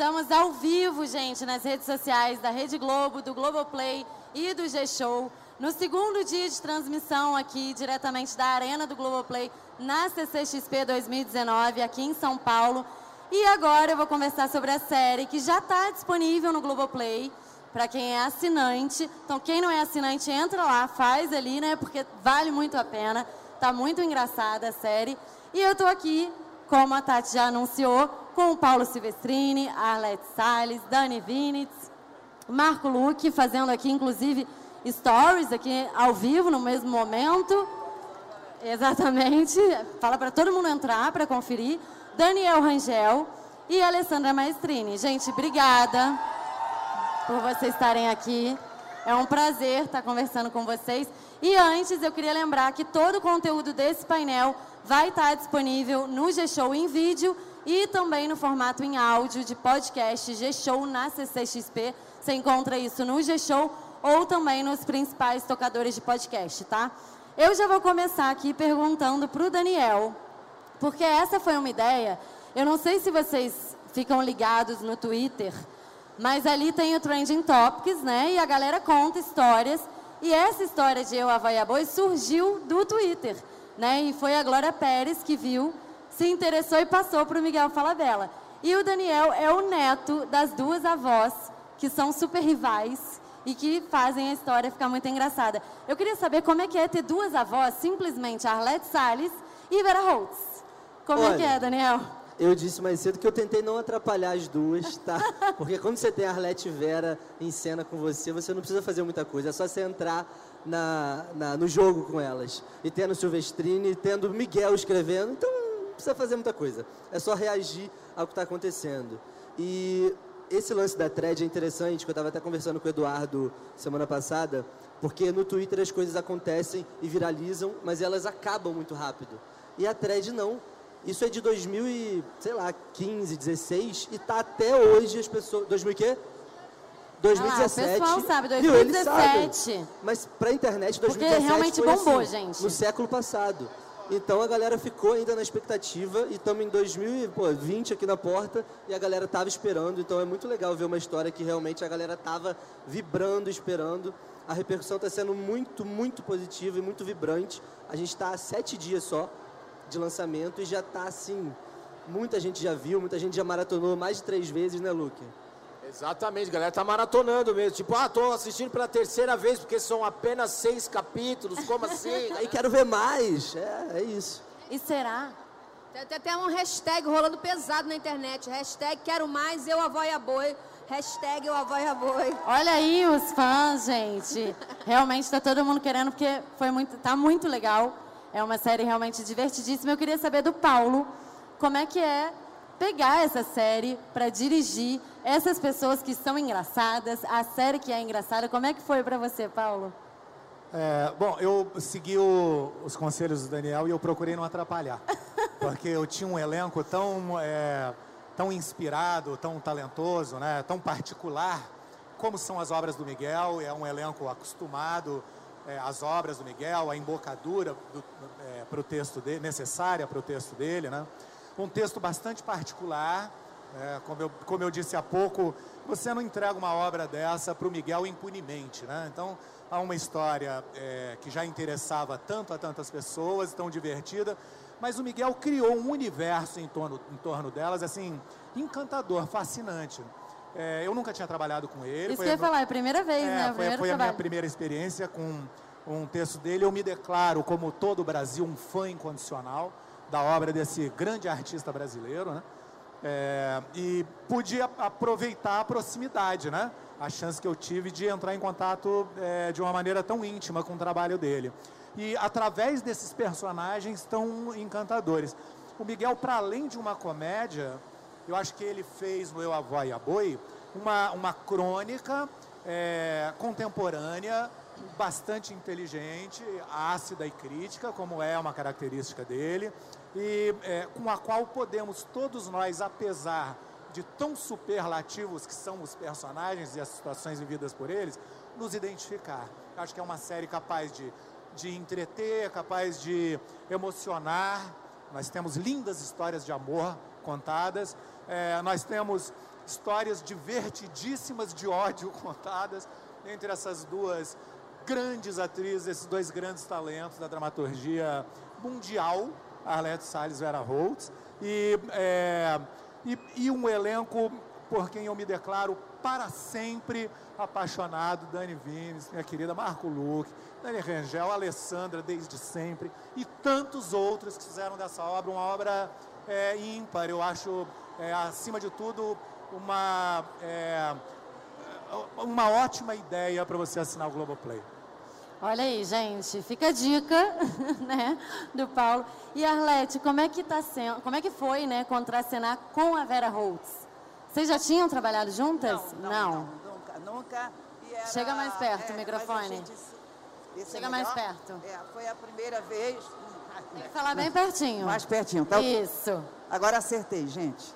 Estamos ao vivo, gente, nas redes sociais da Rede Globo, do Globoplay e do G-Show. No segundo dia de transmissão aqui, diretamente da Arena do Globoplay, na CCXP 2019, aqui em São Paulo. E agora eu vou conversar sobre a série que já está disponível no Globoplay, para quem é assinante. Então, quem não é assinante, entra lá, faz ali, né? Porque vale muito a pena. Tá muito engraçada a série. E eu tô aqui, como a Tati já anunciou, com o Paulo Silvestrini, Arlete Salles, Dani Vinitz, Marco Luque, fazendo aqui, inclusive, stories aqui ao vivo, no mesmo momento. Exatamente. Fala para todo mundo entrar para conferir. Daniel Rangel e Alessandra Maestrini. Gente, obrigada por vocês estarem aqui. É um prazer estar conversando com vocês. E antes, eu queria lembrar que todo o conteúdo desse painel vai estar disponível no G-Show em vídeo e também no formato em áudio de podcast G-Show na CCXP. Você encontra isso no G-Show ou também nos principais tocadores de podcast, tá? Eu já vou começar aqui perguntando para o Daniel, porque essa foi uma ideia. Eu não sei se vocês ficam ligados no Twitter, mas ali tem o Trending Topics, né? E a galera conta histórias. E essa história de Eu, Havaia Boi surgiu do Twitter, né? E foi a Glória Pérez que viu, se interessou e passou para o Miguel Falabella. E o Daniel é o neto das duas avós, que são super rivais e que fazem a história ficar muito engraçada. Eu queria saber como é que é ter duas avós, simplesmente Arlete Salles e Vera Holtz. Como Olha, é que é, Daniel? Eu disse mais cedo que eu tentei não atrapalhar as duas, tá? Porque quando você tem a Arlete Vera em cena com você, você não precisa fazer muita coisa. É só você entrar na, na no jogo com elas. E tendo Silvestrini, tendo Miguel escrevendo. Então, não precisa fazer muita coisa. É só reagir ao que está acontecendo. E esse lance da thread é interessante, que eu estava até conversando com o Eduardo semana passada, porque no Twitter as coisas acontecem e viralizam, mas elas acabam muito rápido. E a thread não. Isso é de 2000 e, sei lá, 15, 16 e tá até hoje as pessoas, 2000 o quê? 2017. Ah, o pessoal sabe, Viu, eles 2017. sabem. Mas pra internet, Porque 2017 realmente foi bombou, assim, gente. No século passado. Então a galera ficou ainda na expectativa e estamos em 2020 aqui na porta e a galera tava esperando. Então é muito legal ver uma história que realmente a galera tava vibrando, esperando. A repercussão está sendo muito, muito positiva e muito vibrante. A gente está há sete dias só de lançamento e já está assim. Muita gente já viu, muita gente já maratonou mais de três vezes, né, Luke? Exatamente, a galera tá maratonando mesmo. Tipo, ah, tô assistindo pela terceira vez porque são apenas seis capítulos. Como assim? Aí quero ver mais. É, é isso. E será? Tem até um hashtag rolando pesado na internet. Hashtag quero mais, eu avó e a boi. Hashtag eu avó e a boi. Olha aí os fãs, gente. Realmente está todo mundo querendo, porque foi muito, tá muito legal. É uma série realmente divertidíssima. Eu queria saber do Paulo, como é que é pegar essa série para dirigir essas pessoas que são engraçadas, a série que é engraçada. Como é que foi para você, Paulo? É, bom, eu segui o- os conselhos do Daniel e eu procurei não atrapalhar. Porque eu tinha um elenco tão, é, tão inspirado, tão talentoso, né, tão particular, como são as obras do Miguel. É um elenco acostumado é, às obras do Miguel, a embocadura para o texto dele, necessária para o texto dele. Né? Um texto bastante particular. é, como, eu, como eu disse há pouco, você não entrega uma obra dessa para o Miguel impunemente. Né? Então, há uma história é, que já interessava tanto a tantas pessoas, tão divertida, mas o Miguel criou um universo em torno, em torno delas, assim, encantador, fascinante. É, eu nunca tinha trabalhado com ele. Isso foi que eu ia falar, é a primeira vez, é, né? Foi, foi a minha primeira experiência com um texto dele. Eu me declaro, como todo o Brasil, um fã incondicional da obra desse grande artista brasileiro, né? É, e pude aproveitar a proximidade, né? A chance que eu tive de entrar em contato é, de uma maneira tão íntima com o trabalho dele. E através desses personagens tão encantadores. O Miguel, para além de uma comédia, eu acho que ele fez no Eu, Avó e a Boi uma, uma crônica é, contemporânea, bastante inteligente, ácida e crítica, como é uma característica dele, e é, com a qual podemos todos nós, apesar de tão superlativos que são os personagens e as situações vividas por eles, nos identificar. Eu acho que é uma série capaz de, de entreter, capaz de emocionar. Nós temos lindas histórias de amor contadas. É, nós temos histórias divertidíssimas de ódio contadas entre essas duas grandes atrizes, esses dois grandes talentos da dramaturgia mundial, Arlette Salles e Vera Holtz, e, é, e, e um elenco por quem eu me declaro para sempre apaixonado, Dani Vines, minha querida Marco Luque, Dani Rangel, Alessandra desde sempre e tantos outros que fizeram dessa obra uma obra é, ímpar. Eu acho, é, acima de tudo, uma, é, uma ótima ideia para você assinar o Globoplay. Olha aí, gente, fica a dica, né, do Paulo. E Arlete, como é que tá sendo, como é que foi, né, contracenar com a Vera Holtz? Vocês já tinham trabalhado juntas? Não, não, não nunca, nunca. Era, Chega mais perto é, o microfone. Gente, Chega é mais perto. É, foi a primeira vez. Tem que falar bem pertinho. Mais pertinho, tá? Isso. Agora acertei, gente.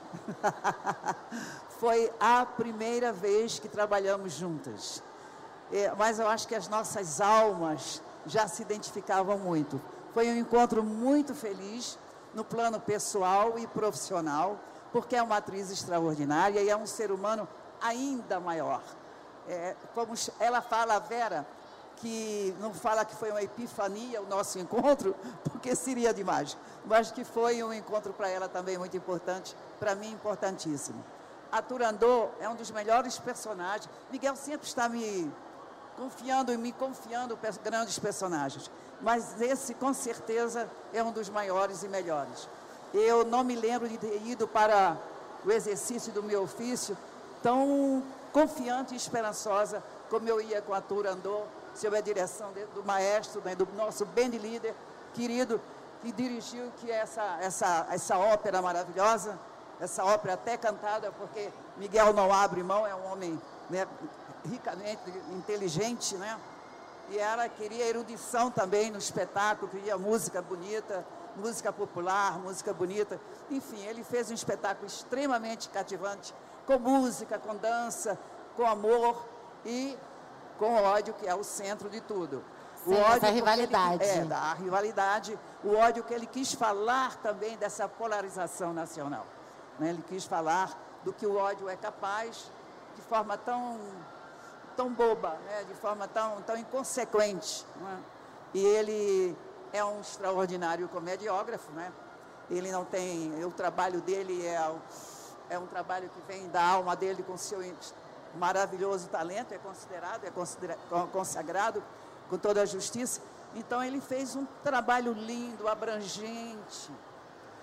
foi a primeira vez que trabalhamos juntas. É, mas eu acho que as nossas almas já se identificavam muito. Foi um encontro muito feliz no plano pessoal e profissional porque é uma atriz extraordinária e é um ser humano ainda maior. É, como ela fala, Vera, que não fala que foi uma epifania o nosso encontro, porque seria demais, mas que foi um encontro para ela também muito importante, para mim importantíssimo. A Turandot é um dos melhores personagens. Miguel sempre está me confiando e me confiando grandes personagens, mas esse com certeza é um dos maiores e melhores. Eu não me lembro de ter ido para o exercício do meu ofício tão confiante e esperançosa como eu ia com a Turandot, sob a direção do maestro, né, do nosso band líder, querido, que dirigiu que essa, essa, essa ópera maravilhosa, essa ópera até cantada, porque Miguel não abre mão, é um homem né, ricamente inteligente, né? E ela queria erudição também no espetáculo, queria música bonita, música popular, música bonita. Enfim, ele fez um espetáculo extremamente cativante, com música, com dança, com amor e com ódio, que é o centro de tudo. Sim, o ódio rivalidade. Ele, é, da rivalidade, o ódio que ele quis falar também dessa polarização nacional. Né? Ele quis falar do que o ódio é capaz, de forma tão, tão boba, né? de forma tão, tão inconsequente. É? E ele é um extraordinário comediógrafo, né? Ele não tem, o trabalho dele é, é um trabalho que vem da alma dele com seu maravilhoso talento, é considerado, é considera, consagrado com toda a justiça. Então ele fez um trabalho lindo, abrangente,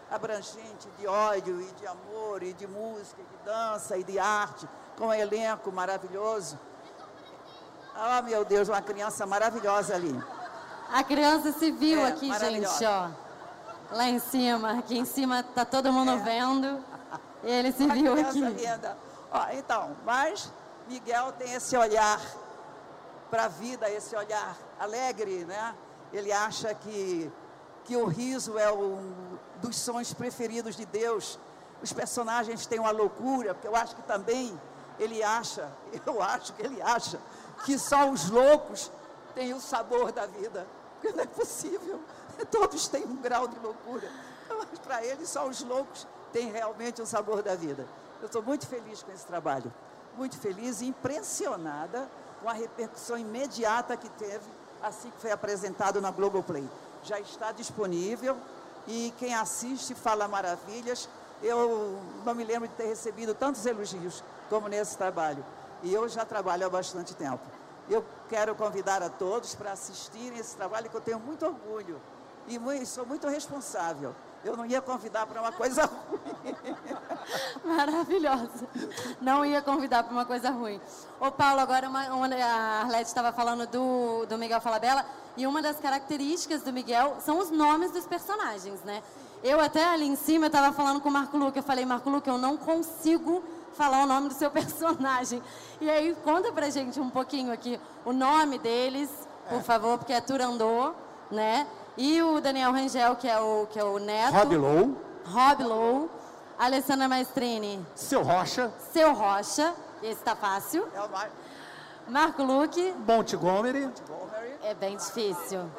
abrangente de ódio e de amor e de música, e de dança e de arte, com um elenco maravilhoso. Oh meu Deus, uma criança maravilhosa ali. A criança se viu é, aqui, gente, ó. Lá em cima. Aqui em cima tá todo mundo é. vendo. Ele se a viu aqui. Ó, então, mas Miguel tem esse olhar para a vida, esse olhar alegre, né? Ele acha que, que o riso é um dos sons preferidos de Deus. Os personagens têm uma loucura, porque eu acho que também ele acha, eu acho que ele acha, que só os loucos têm o sabor da vida não é possível. Todos têm um grau de loucura. Mas para eles, só os loucos têm realmente o sabor da vida. Eu estou muito feliz com esse trabalho. Muito feliz e impressionada com a repercussão imediata que teve assim que foi apresentado na Globoplay. Já está disponível e quem assiste fala maravilhas. Eu não me lembro de ter recebido tantos elogios como nesse trabalho. E eu já trabalho há bastante tempo. Eu quero convidar a todos para assistirem esse trabalho que eu tenho muito orgulho e sou muito responsável. Eu não ia convidar para uma coisa ruim. Maravilhosa. Não ia convidar para uma coisa ruim. Ô Paulo, agora uma, uma, a Arlete estava falando do, do Miguel Falabella e uma das características do Miguel são os nomes dos personagens, né? Eu até ali em cima estava falando com o Marco Luque, eu falei, Marco Luque, eu não consigo falar o nome do seu personagem. E aí, conta pra gente um pouquinho aqui o nome deles, por é. favor, porque é Turandot, né? E o Daniel Rangel, que é o, que é o neto. Rob Low. Rob Low. Alessandra Maestrini. Seu Rocha. Seu Rocha. Esse tá fácil. É o Mar... Marco Luque. Montgomery. É bem difícil.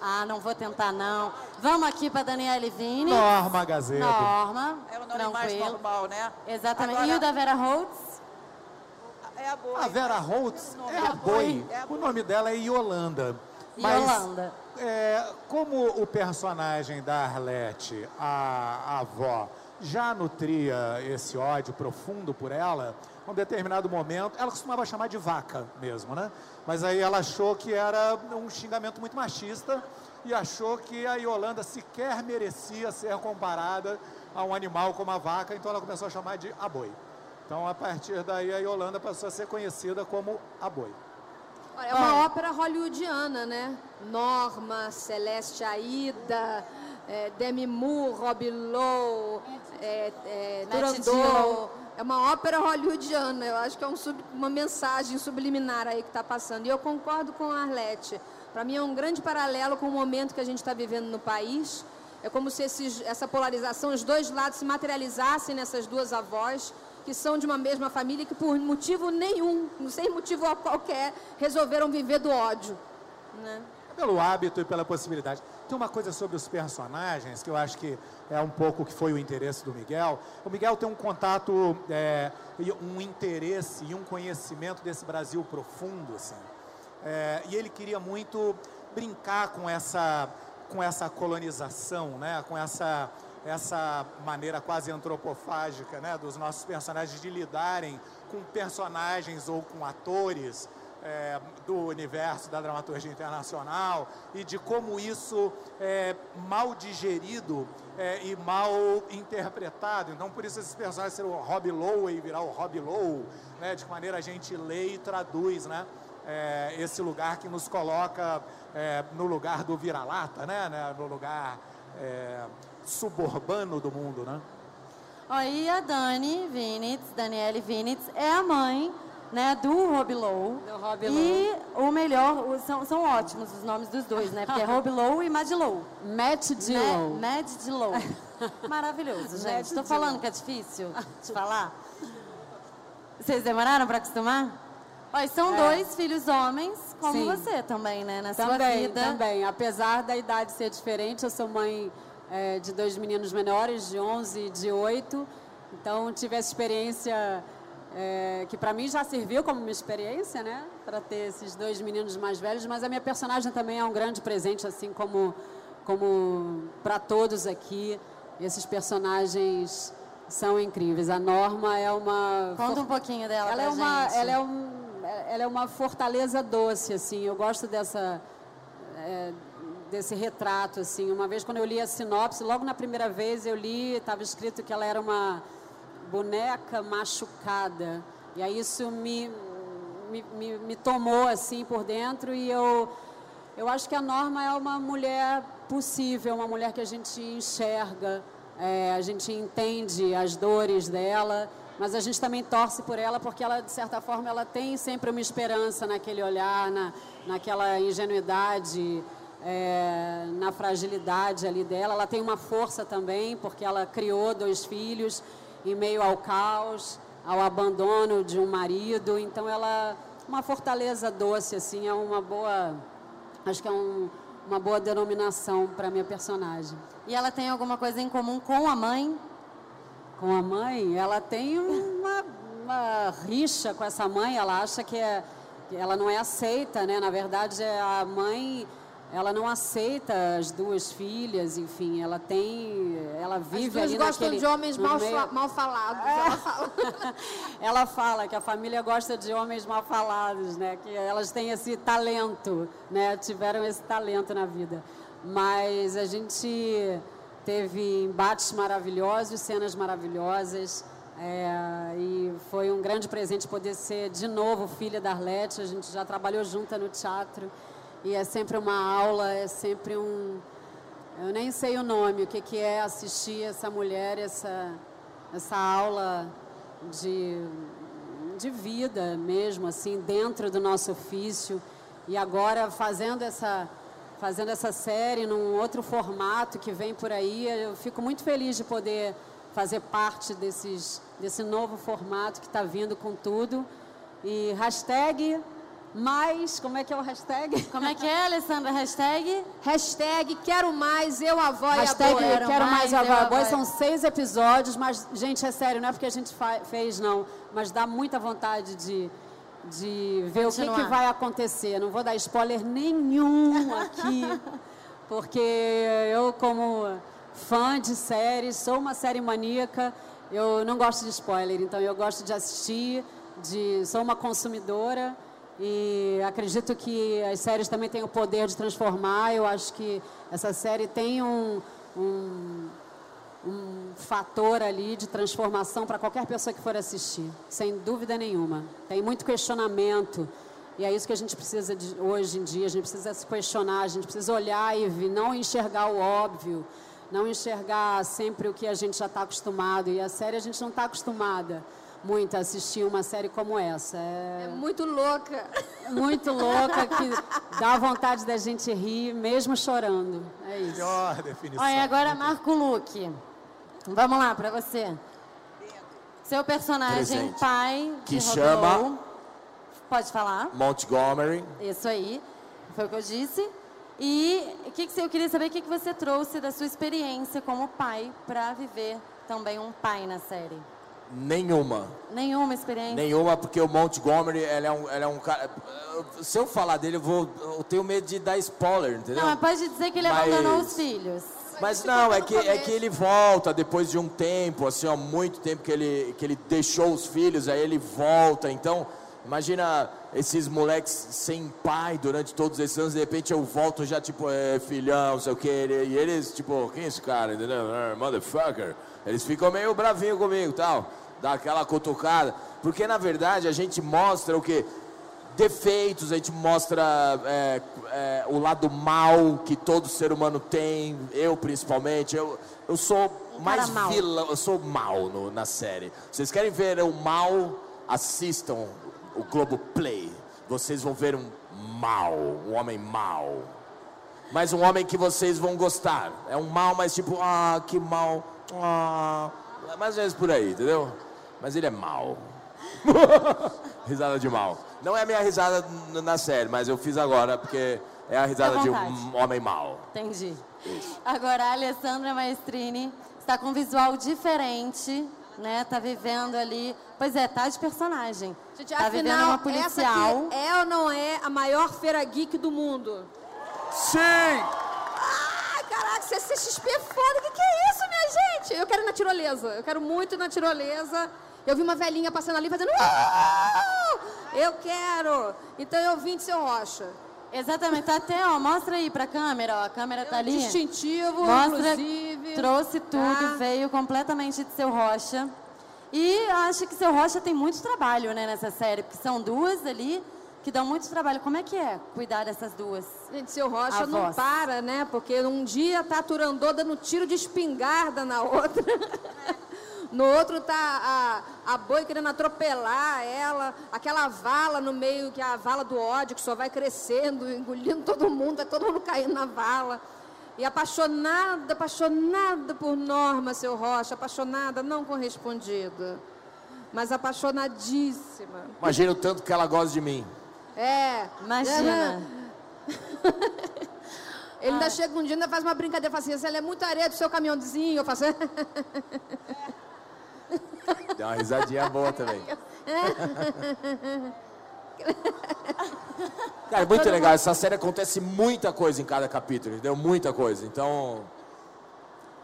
Ah, não vou tentar, não. Vamos aqui para Daniele Vini. Norma Gazeta. Norma. É o nome mais tranquilo. normal, né? Exatamente. Agora, E o da Vera Holtz? É a boa. A Vera Holtz é a boi. O nome dela é Yolanda. Mas, Yolanda. é, como o personagem da Arlete, a, a avó, já nutria esse ódio profundo por ela, em um determinado momento, ela costumava chamar de vaca mesmo, né? Mas aí ela achou que era um xingamento muito machista e achou que a Yolanda sequer merecia ser comparada a um animal como a vaca, então ela começou a chamar de a boi. Então, a partir daí, a Yolanda passou a ser conhecida como a boi. Olha, é uma ópera hollywoodiana, né? Norma, Celeste Aida, é, Demi Moore, Rob Lowe, é, é, Turandot. É uma ópera hollywoodiana. Eu acho que é um sub- uma mensagem subliminar aí que está passando. E eu concordo com a Arlete. Para mim é um grande paralelo com o momento que a gente está vivendo no país. É como se esses- essa polarização, os dois lados se materializassem nessas duas avós que são de uma mesma família que por motivo nenhum, sem motivo qualquer, resolveram viver do ódio. Né? Pelo hábito e pela possibilidade. Tem uma coisa sobre os personagens que eu acho que é um pouco que foi o interesse do Miguel. O Miguel tem um contato, é, um interesse e um conhecimento desse Brasil profundo, assim. É, e ele queria muito brincar com essa, com essa colonização, né? com essa, essa maneira quase antropofágica né? dos nossos personagens de lidarem com personagens ou com atores é, do universo da dramaturgia internacional e de como isso é mal digerido é, e mal interpretado. Então, por isso esses personagens serem o Rob Lowe e virar o Rob Lowe, né, de que maneira a gente lê e traduz né, é, esse lugar que nos coloca é, no lugar do vira-lata, né, né, no lugar é, suburbano do mundo. Né? E a Dani Vinitz, Daniele Vinitz, é a mãe né, do Rob Lowe. Do Rob E o melhor, o- são, são ótimos os nomes dos dois, né? Porque é Rob Lowe e Mad Lowe. Matt Dillon. Ma- Mad Lowe. Maravilhoso, gente. Estou falando que é difícil de falar. Vocês demoraram para acostumar? E são É. dois filhos homens, como Sim. você também, né? Na sua Também, vida. também. Apesar da idade ser diferente, eu sou mãe é, de dois meninos menores, de 11 e de 8. Então, tive essa experiência é, que para mim já serviu como uma experiência, né? Para ter esses dois meninos mais velhos. Mas a minha personagem também é um grande presente, assim como, como para todos aqui. Esses personagens são incríveis. A Norma é uma... Conta um pouquinho dela ela é uma, gente. ela é um, ela é uma fortaleza doce, assim. Eu gosto dessa é, desse retrato, assim. Uma vez quando eu li a sinopse, logo na primeira vez eu li, estava escrito que ela era uma boneca machucada. E aí isso me, me, me, me tomou, assim, por dentro e eu... Eu acho que a Norma é uma mulher possível, uma mulher que a gente enxerga, é, a gente entende as dores dela, mas a gente também torce por ela porque ela, de certa forma, ela tem sempre uma esperança naquele olhar, na, naquela ingenuidade, é, na fragilidade ali dela. Ela tem uma força também porque ela criou dois filhos em meio ao caos, ao abandono de um marido. Então ela uma fortaleza doce assim, é uma boa Acho que é um- uma boa denominação para minha personagem. E ela tem alguma coisa em comum com a mãe? Com a mãe, ela tem uma, uma rixa com essa mãe. Ela acha que, é, que ela não é aceita, né? Na verdade, é a mãe, ela não aceita as duas filhas. Enfim, ela tem, ela As vive duas ali gostam naquele, de homens mal, meio- mal falados. Ela fala. ela fala que a família gosta de homens mal falados, né? Que elas têm esse talento, né? Tiveram esse talento na vida. Mas a gente teve embates maravilhosos, cenas maravilhosas. é, e foi um grande presente poder ser de novo filha da Arlete. A gente já trabalhou junta no teatro. E é sempre uma aula, é sempre um. Eu nem sei o nome, o que, que é assistir essa mulher, essa, essa aula de, de vida mesmo, assim, dentro do nosso ofício. E agora fazendo essa, fazendo essa série num outro formato que vem por aí, eu fico muito feliz de poder fazer parte desses, desse novo formato que está vindo com tudo. E hashtag mais, como é que é o hashtag? Como é que é, Alessandra? Hashtag? Hashtag quero mais, eu, avó Hashtag e a boa. Quero Quero Mais, Eu, a Boy. Boy. São seis episódios, mas, gente, é sério, não é porque a gente fez, não. Mas dá muita vontade de, de ver o que, Continuar. que vai acontecer. Não vou dar spoiler nenhum aqui, porque eu, como fã de séries, sou uma série maníaca, eu não gosto de spoiler, então eu gosto de assistir, de, sou uma consumidora. E acredito que as séries também têm o poder de transformar. Eu acho que essa série tem um, um, um fator ali de transformação para qualquer pessoa que for assistir, sem dúvida nenhuma. Tem muito questionamento. E é isso que a gente precisa de, hoje em dia. A gente precisa se questionar, a gente precisa olhar e não enxergar o óbvio, não enxergar sempre o que a gente já está acostumado. E a série a gente não está acostumada muito a assistir uma série como essa. É É muito louca. muito louca que dá vontade da gente rir, mesmo chorando. É isso. Melhor definição. Olha, agora Marco Luque. Vamos lá, pra você. Seu personagem, Presente. pai Que de chama- Rodolfo. Pode falar. Montgomery. Isso aí. Foi o que eu disse. E o que, que você- eu queria saber o que, que você trouxe da sua experiência como pai para viver também um pai na série. Nenhuma. Nenhuma experiência? Nenhuma, porque o Montgomery, ele é um, ele é um cara. Se eu falar dele, eu, vou, eu tenho medo de dar spoiler, entendeu? Não, mas pode dizer que ele Mas- abandonou os filhos. Mas não, é que, é que ele volta depois de um tempo, assim, ó, muito tempo que ele, que ele deixou os filhos, aí ele volta. Então, imagina esses moleques sem pai durante todos esses anos, de repente eu volto já, tipo, é, filhão, não sei o que, e eles, tipo, quem é esse cara, entendeu? Ah, Motherfucker. Eles ficam meio bravinho comigo e tal, dá aquela cutucada. Porque, na verdade, a gente mostra o quê? defeitos, a gente mostra é, é, o lado mal que todo ser humano tem, eu principalmente. Eu, eu sou mais mau. vilão, eu sou mal no- na série. Vocês querem ver o mal? Assistam o Globo Play. Vocês vão ver um mal, um homem mal. Mas um homem que vocês vão gostar. É um mal, mas tipo, ah, que mal. Ah, mais ou menos por aí, entendeu? Mas ele é mal. risada de mal. Não é a minha risada na série, mas eu fiz agora porque é a risada de um homem mal. Entendi. Agora, a Alessandra Maestrini está com um visual diferente, né? Tá vivendo ali... Pois é, tá de personagem. Gente, tá vivendo afinal, uma essa policial. aqui é ou não é a maior feira geek do mundo? Sim! Ai, caraca, CCXP é foda. O que, que é isso? Eu quero ir na tirolesa. Eu quero muito ir na tirolesa. Eu vi uma velhinha passando ali fazendo... "Uau!" Eu quero. Então eu vim de seu Rocha. Exatamente, tá até, ó, mostra aí pra câmera, ó, a câmera tá ali. Distintivo, Mostra, inclusive. trouxe tudo, tá? veio completamente de seu Rocha. E acho que seu Rocha tem muito trabalho, né, nessa série, porque são duas ali que dão muito trabalho. Como é que é cuidar dessas duas? Gente, seu Rocha A não para, né? Porque um dia tá Turandô dando tiro de espingarda na outra. No outro tá a, a boi querendo atropelar ela, aquela vala no meio, que é a vala do ódio, que só vai crescendo, engolindo todo mundo, vai todo mundo caindo na vala. E apaixonada, apaixonada por Norma, seu Rocha, apaixonada, não correspondida, mas apaixonadíssima. Imagina o tanto que ela gosta de mim. É. Imagina. Ele ainda chega um dia e ainda faz uma brincadeira, fala assim, ela é muito areia do seu caminhãozinho. Eu faço, Deu uma risadinha boa também. Cara, é muito legal. Essa série acontece muita coisa em cada capítulo, entendeu? Muita coisa. Então.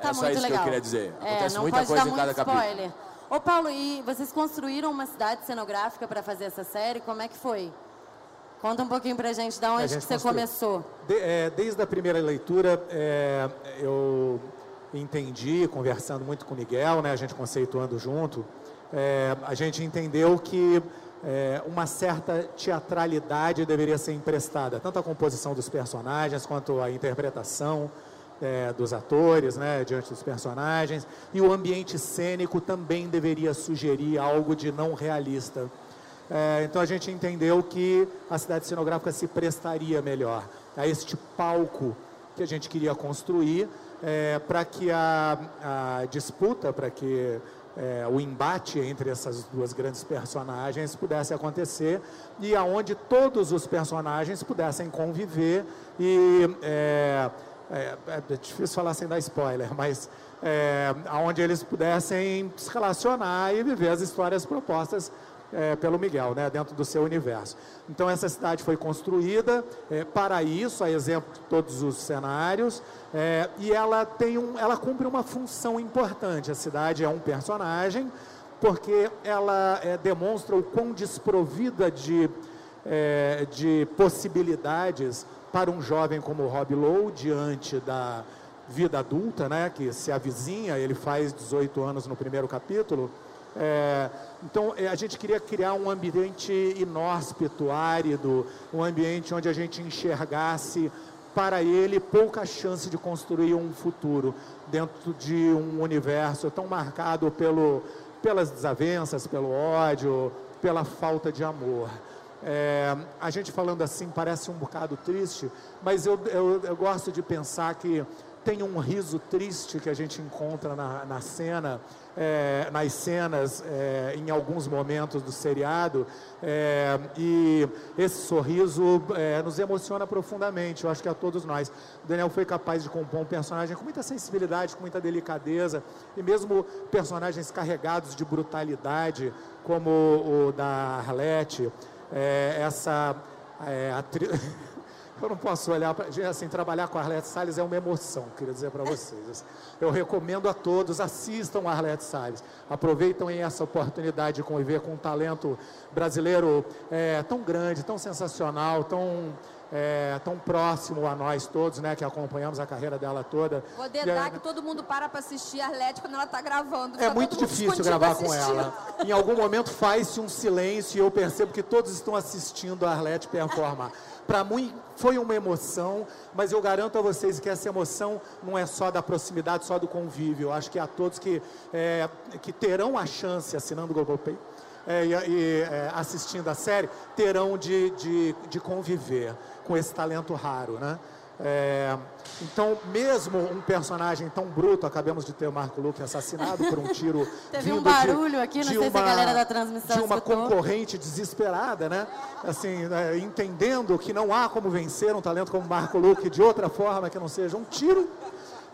Tá é só isso legal. que eu queria dizer. É, Acontece muita coisa em cada muito capítulo. spoiler. Ô, Paulo, e vocês construíram uma cidade cenográfica para fazer essa série? Como é que foi? Conta um pouquinho pra gente de onde A gente você construiu. começou. De- é, desde a primeira leitura, é, eu entendi, conversando muito com o Miguel, né, a gente conceituando junto, é, a gente entendeu que é, uma certa teatralidade deveria ser emprestada, tanto à composição dos personagens quanto à interpretação é, dos atores, né, diante dos personagens, e o ambiente cênico também deveria sugerir algo de não realista. É, então a gente entendeu que a cidade cenográfica se prestaria melhor a este palco que a gente queria construir para que a, a disputa, para que é, o embate entre essas duas grandes personagens pudesse acontecer e aonde todos os personagens pudessem conviver e é, é, é difícil falar sem dar spoiler, mas é, aonde eles pudessem se relacionar e viver as histórias propostas é, pelo Miguel, né, dentro do seu universo. Então essa cidade foi construída é, para isso, a exemplo de todos os cenários, é, e ela tem um, ela cumpre uma função importante. A cidade é um personagem porque ela é, demonstra o quão desprovida de, é, de possibilidades para um jovem como Rob Lowe diante da vida adulta, né, que se avizinha, ele faz 18 anos no primeiro capítulo. É, então, é, a gente queria criar um ambiente inóspito, árido, um ambiente onde a gente enxergasse para ele pouca chance de construir um futuro dentro de um universo tão marcado pelo, pelas desavenças, pelo ódio, pela falta de amor. É, a gente falando assim parece um bocado triste, mas eu, eu, eu gosto de pensar que tem um riso triste que a gente encontra na, na cena, é, nas cenas, é, em alguns momentos do seriado, é, e esse sorriso é, nos emociona profundamente, eu acho que a todos nós. O Daniel foi capaz de compor um personagem com muita sensibilidade, com muita delicadeza, e mesmo personagens carregados de brutalidade, como o da Arlette, é, essa é, atriz. Eu não posso olhar para. Assim, trabalhar com Arlete Salles é uma emoção, queria dizer para vocês. Eu recomendo a todos, assistam a Arlete Salles. Aproveitem essa oportunidade de conviver com um talento brasileiro é, tão grande, tão sensacional, tão. É, tão próximo a nós todos, né, que acompanhamos a carreira dela toda. Vou dedar que todo mundo para para assistir a Arlete quando ela está gravando. É muito difícil gravar assistindo. com ela. Em algum momento faz-se um silêncio e eu percebo que todos estão assistindo a Arlete performar. Para mim foi uma emoção, mas eu garanto a vocês que essa emoção não é só da proximidade, só do convívio. Eu acho que a todos que, é, que terão a chance, assinando o Pay, é, e, é, assistindo a série, terão de, de, de conviver com esse talento raro, né? É, então, mesmo um personagem tão bruto, acabamos de ter o Marco Luque assassinado por um tiro Teve um barulho de, aqui, não sei uma, se a galera da transmissão De uma escutou. concorrente desesperada, né? Assim, é, entendendo que não há como vencer um talento como Marco Luque de outra forma que não seja um tiro.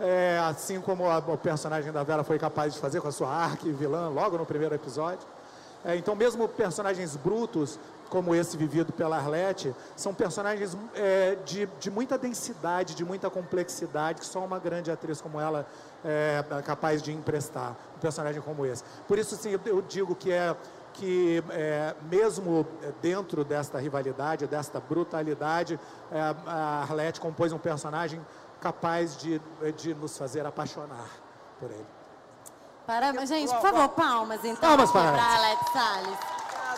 É, assim como a, o personagem da Vera foi capaz de fazer com a sua arque vilã logo no primeiro episódio. É, então, mesmo personagens brutos como esse vivido pela Arlete, são personagens é, de, de muita densidade, de muita complexidade, que só uma grande atriz como ela é, é capaz de emprestar, um personagem como esse. Por isso, sim, eu digo que é que é, mesmo dentro desta rivalidade, desta brutalidade, é, a Arlete compôs um personagem capaz de, de nos fazer apaixonar por ele. Parabéns, gente, por favor, palmas então palmas para a Arlete Salles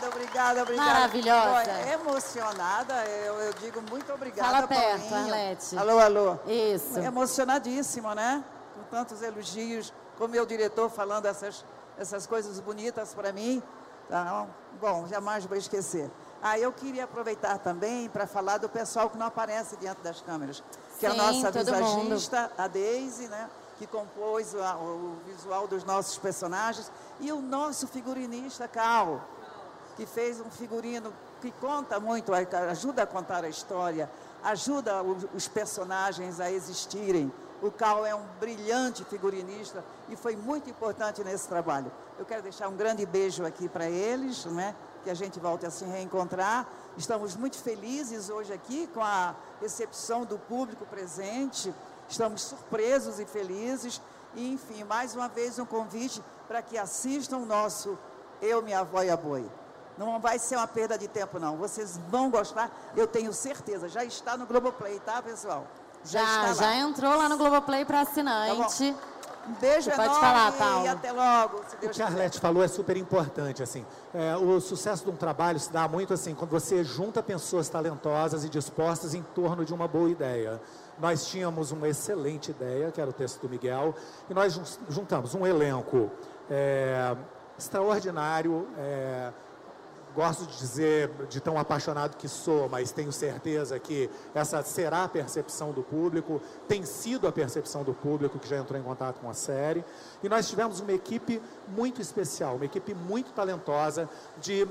obrigada, obrigada, obrigada. Maravilhosa. emocionada, eu, eu, digo muito obrigada, Fala perto, Paulinho. Arlete. Alô, alô. Isso. Emocionadíssima, né? Com tantos elogios, com meu diretor falando essas, essas coisas bonitas para mim. Então, bom, jamais vou esquecer. Ah, eu queria aproveitar também para falar do pessoal que não aparece diante das câmeras. Que Sim, é a nossa mundo. visagista, a Deise, né? Que compôs o, o visual dos nossos personagens. E o nosso figurinista, Cal que fez um figurino que conta muito, ajuda a contar a história, ajuda os personagens a existirem. O Cal é um brilhante figurinista e foi muito importante nesse trabalho. Eu quero deixar um grande beijo aqui para eles, né? que a gente volte a se reencontrar. Estamos muito felizes hoje aqui com a recepção do público presente. Estamos surpresos e felizes. E, enfim, mais uma vez um convite para que assistam o nosso Eu, Minha Avó e a Boi. Não vai ser uma perda de tempo, não. Vocês vão gostar, eu tenho certeza. Já está no Globoplay, tá, pessoal? Já, já, já entrou lá no Globoplay para assinante. Tá um beijo Você enorme pode falar, Paulo. e até logo, se Deus O que a Arlete falou é super importante, assim. É, o sucesso de um trabalho se dá muito assim, quando você junta pessoas talentosas e dispostas em torno de uma boa ideia. Nós tínhamos uma excelente ideia, que era o texto do Miguel, e nós juntamos um elenco é, extraordinário, é, gosto de dizer de tão apaixonado que sou, mas tenho certeza que essa será a percepção do público, tem sido a percepção do público que já entrou em contato com a série. E nós tivemos uma equipe muito especial, uma equipe muito talentosa de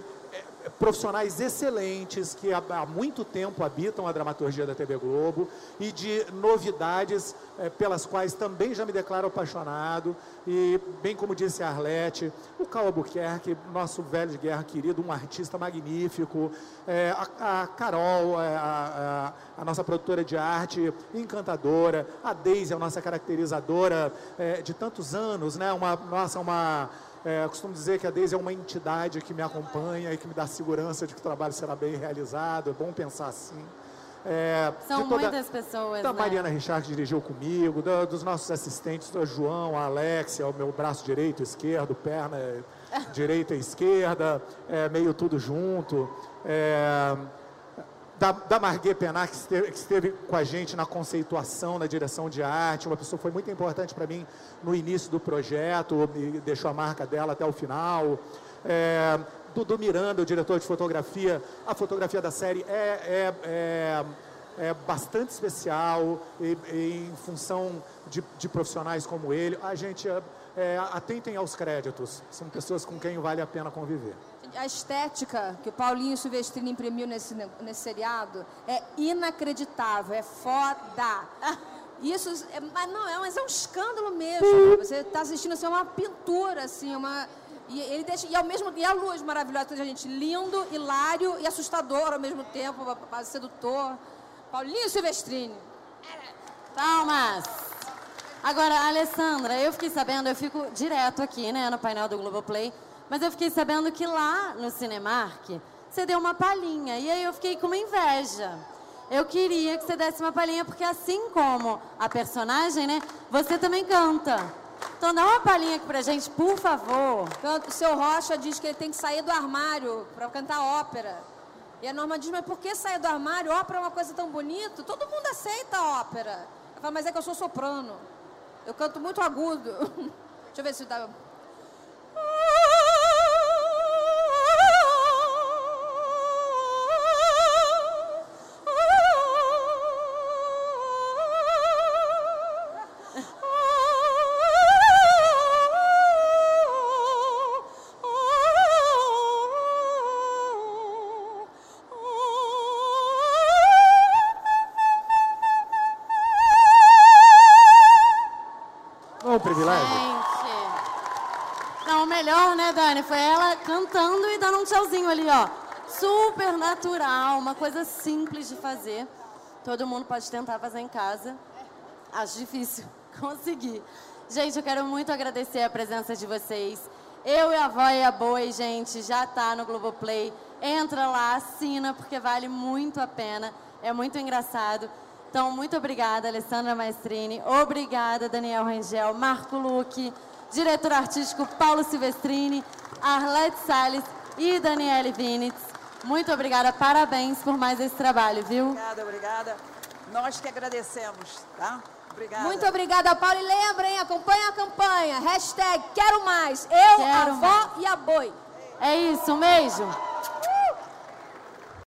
profissionais excelentes que há, muito tempo habitam a dramaturgia da TV Globo e de novidades é, pelas quais também já me declaro apaixonado. E, bem como disse a Arlete, o Cal Albuquerque, nosso velho de guerra querido, um artista magnífico, é, a, a, Carol, é, a, a, a, nossa produtora de arte, encantadora, a Deise, a nossa caracterizadora é, de tantos anos, né? uma, nossa, uma é, costumo dizer que a Deise é uma entidade que me acompanha e que me dá segurança de que o trabalho será bem realizado. É bom pensar assim. É, São toda, muitas pessoas. Da né? Mariana Richard que dirigiu comigo, da, dos nossos assistentes, do João, a Alexia, o meu braço direito, esquerdo, perna direita e esquerda, é, meio tudo junto. É, da, da Marguerite Penar, que esteve, que esteve, com a gente na conceituação, na direção de arte, uma pessoa que foi muito importante para mim no início do projeto, e deixou a marca dela até o final. É, Dudu Miranda, o diretor de fotografia, a fotografia da série é, é, é, é bastante especial, e, e em função de, de, profissionais como ele, a gente é, atentem aos créditos, são pessoas com quem vale a pena conviver a estética que o Paulinho Silvestrini imprimiu nesse, nesse seriado é inacreditável, é foda. Isso, é, mas não, é, mas é um escândalo mesmo. Você está assistindo assim, é uma pintura, assim, uma. E ele deixa. E ao mesmo e a luz maravilhosa, gente, lindo, hilário e assustador ao mesmo tempo, sedutor. Paulinho Silvestrini. Palmas! Agora, Alessandra, eu fiquei sabendo, eu fico direto aqui, né, no painel do Globoplay. Mas eu fiquei sabendo que lá no Cinemark você deu uma palhinha. E aí eu fiquei com uma inveja. Eu queria que você desse uma palhinha, porque assim como a personagem, né? Você também canta. Então dá uma palhinha aqui pra gente, por favor. O seu Rocha diz que ele tem que sair do armário para cantar ópera. E a Norma diz, mas por que sair do armário? Ópera é uma coisa tão bonita. Todo mundo aceita a ópera. Eu falo, mas é que eu sou soprano. Eu canto muito agudo. Deixa eu ver se dá. Dani? Foi ela cantando e dando um tchauzinho ali, ó. Super natural, uma coisa simples de fazer. Todo mundo pode tentar fazer em casa. Acho difícil conseguir. Gente, eu quero muito agradecer a presença de vocês. Eu e a Vó e a Boi, gente, já tá no Globoplay. Entra lá, assina, porque vale muito a pena. É muito engraçado. Então, muito obrigada, Alessandra Maestrini. Obrigada, Daniel Rangel, Marco Luque diretor artístico Paulo Silvestrini, Arlete Salles e Daniele Vinitz. Muito obrigada, parabéns por mais esse trabalho, viu? Obrigada, obrigada. Nós que agradecemos, tá? Obrigada. Muito obrigada, Paulo. E lembrem, acompanha a campanha. Hashtag quero mais. Eu, quero a avó e a boi. É isso, um beijo.